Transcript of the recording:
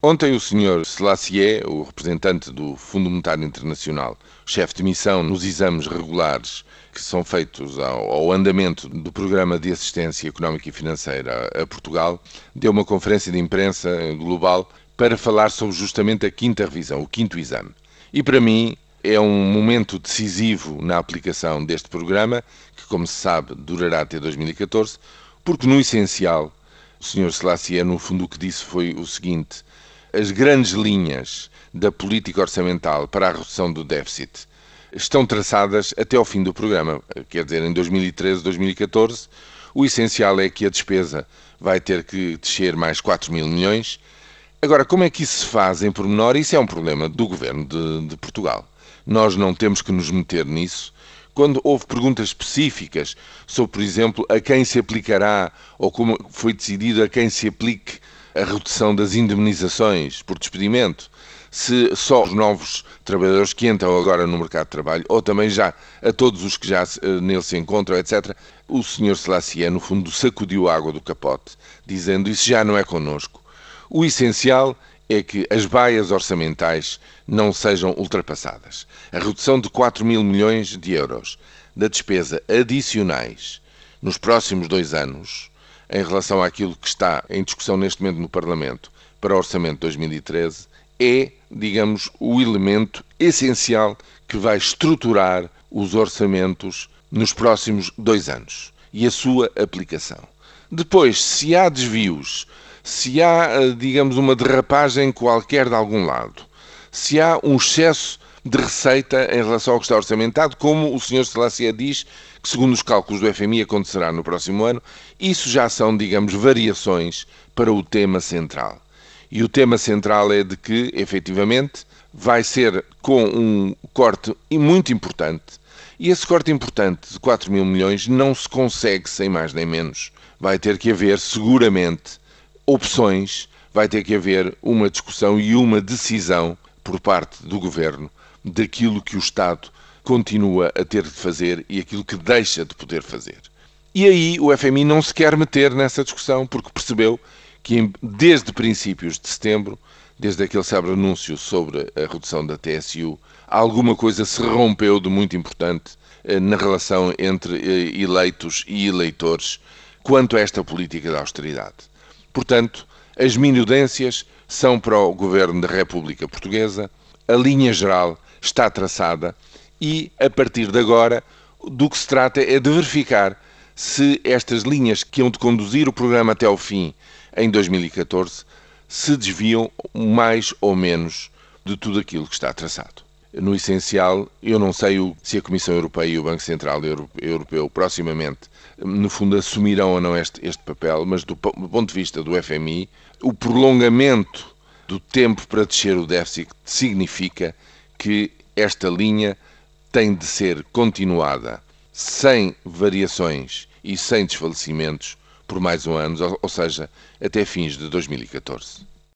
Ontem o Sr. Selassie, o representante do Fundo Monetário Internacional, chefe de missão nos exames regulares que são feitos ao, ao, andamento do Programa de Assistência Económica e Financeira a Portugal, deu uma conferência de imprensa global para falar sobre justamente a quinta revisão, o quinto exame. E para mim é um momento decisivo na aplicação deste programa, que, como se sabe, durará até 2014, porque no essencial, o Sr. Selassie, no fundo, o que disse foi o seguinte as grandes linhas da política orçamental para a redução do déficit estão traçadas até ao fim do programa, quer dizer, em 2013, 2014. O essencial é que a despesa vai ter que descer mais 4 mil milhões. Agora, como é que isso se faz em pormenor? Isso é um problema do governo de, de Portugal. Nós não temos que nos meter nisso. Quando houve perguntas específicas sobre, por exemplo, a quem se aplicará ou como foi decidido a quem se aplique a redução das indemnizações por despedimento, se só os novos trabalhadores que entram agora no mercado de trabalho, ou também já a todos os que já uh, nele se encontram, etc., o Sr. Selassie, no fundo, sacudiu a água do capote, dizendo isso já não é connosco. O essencial é que as baias orçamentais não sejam ultrapassadas. A redução de 4 mil milhões de euros da despesa adicionais nos próximos dois anos em relação àquilo que está em discussão neste momento no Parlamento para o Orçamento de 2013 é, digamos, o elemento essencial que vai estruturar os orçamentos nos próximos dois anos e a sua aplicação. Depois, se há desvios, se há, eh, digamos, uma derrapagem qualquer de algum lado, se há um excesso de receita em relação ao que está orçamentado, como o Sr. Selassie diz, que segundo os cálculos do FMI acontecerá no próximo ano, isso já são, digamos, variações para o tema central. E o tema central é de que, efetivamente, vai ser com um corte muito importante. E esse corte importante de 4 mil milhões não se consegue sem mais nem menos. Vai ter que haver, seguramente, opções, vai ter que haver uma discussão e uma decisão por parte do governo daquilo que o Estado continua a ter de fazer e aquilo que deixa de poder fazer. E aí o FMI não se quer meter nessa discussão porque percebeu que desde princípios de setembro, desde aquele célebre anúncio sobre a redução da TSU, alguma coisa se rompeu de muito importante eh, na relação entre eh, eleitos e eleitores quanto a esta política de austeridade. Portanto, as minudências são para o governo da República Portuguesa, a linha geral está traçada e, a partir de agora, do que se trata é de verificar se estas linhas que hão de conduzir o programa até ao fim em 2014 se desviam mais ou menos de tudo aquilo que está traçado. No essencial, eu não sei se a Comissão Europeia e o Banco Central Europeu proximamente, no fundo, assumirão ou não este, este papel, mas do, do ponto de vista do FMI, o prolongamento do tempo para descer o déficit significa que esta linha tem de ser continuada sem variações e sem desfalecimentos por mais um ano, ou seja, até fins de 2014.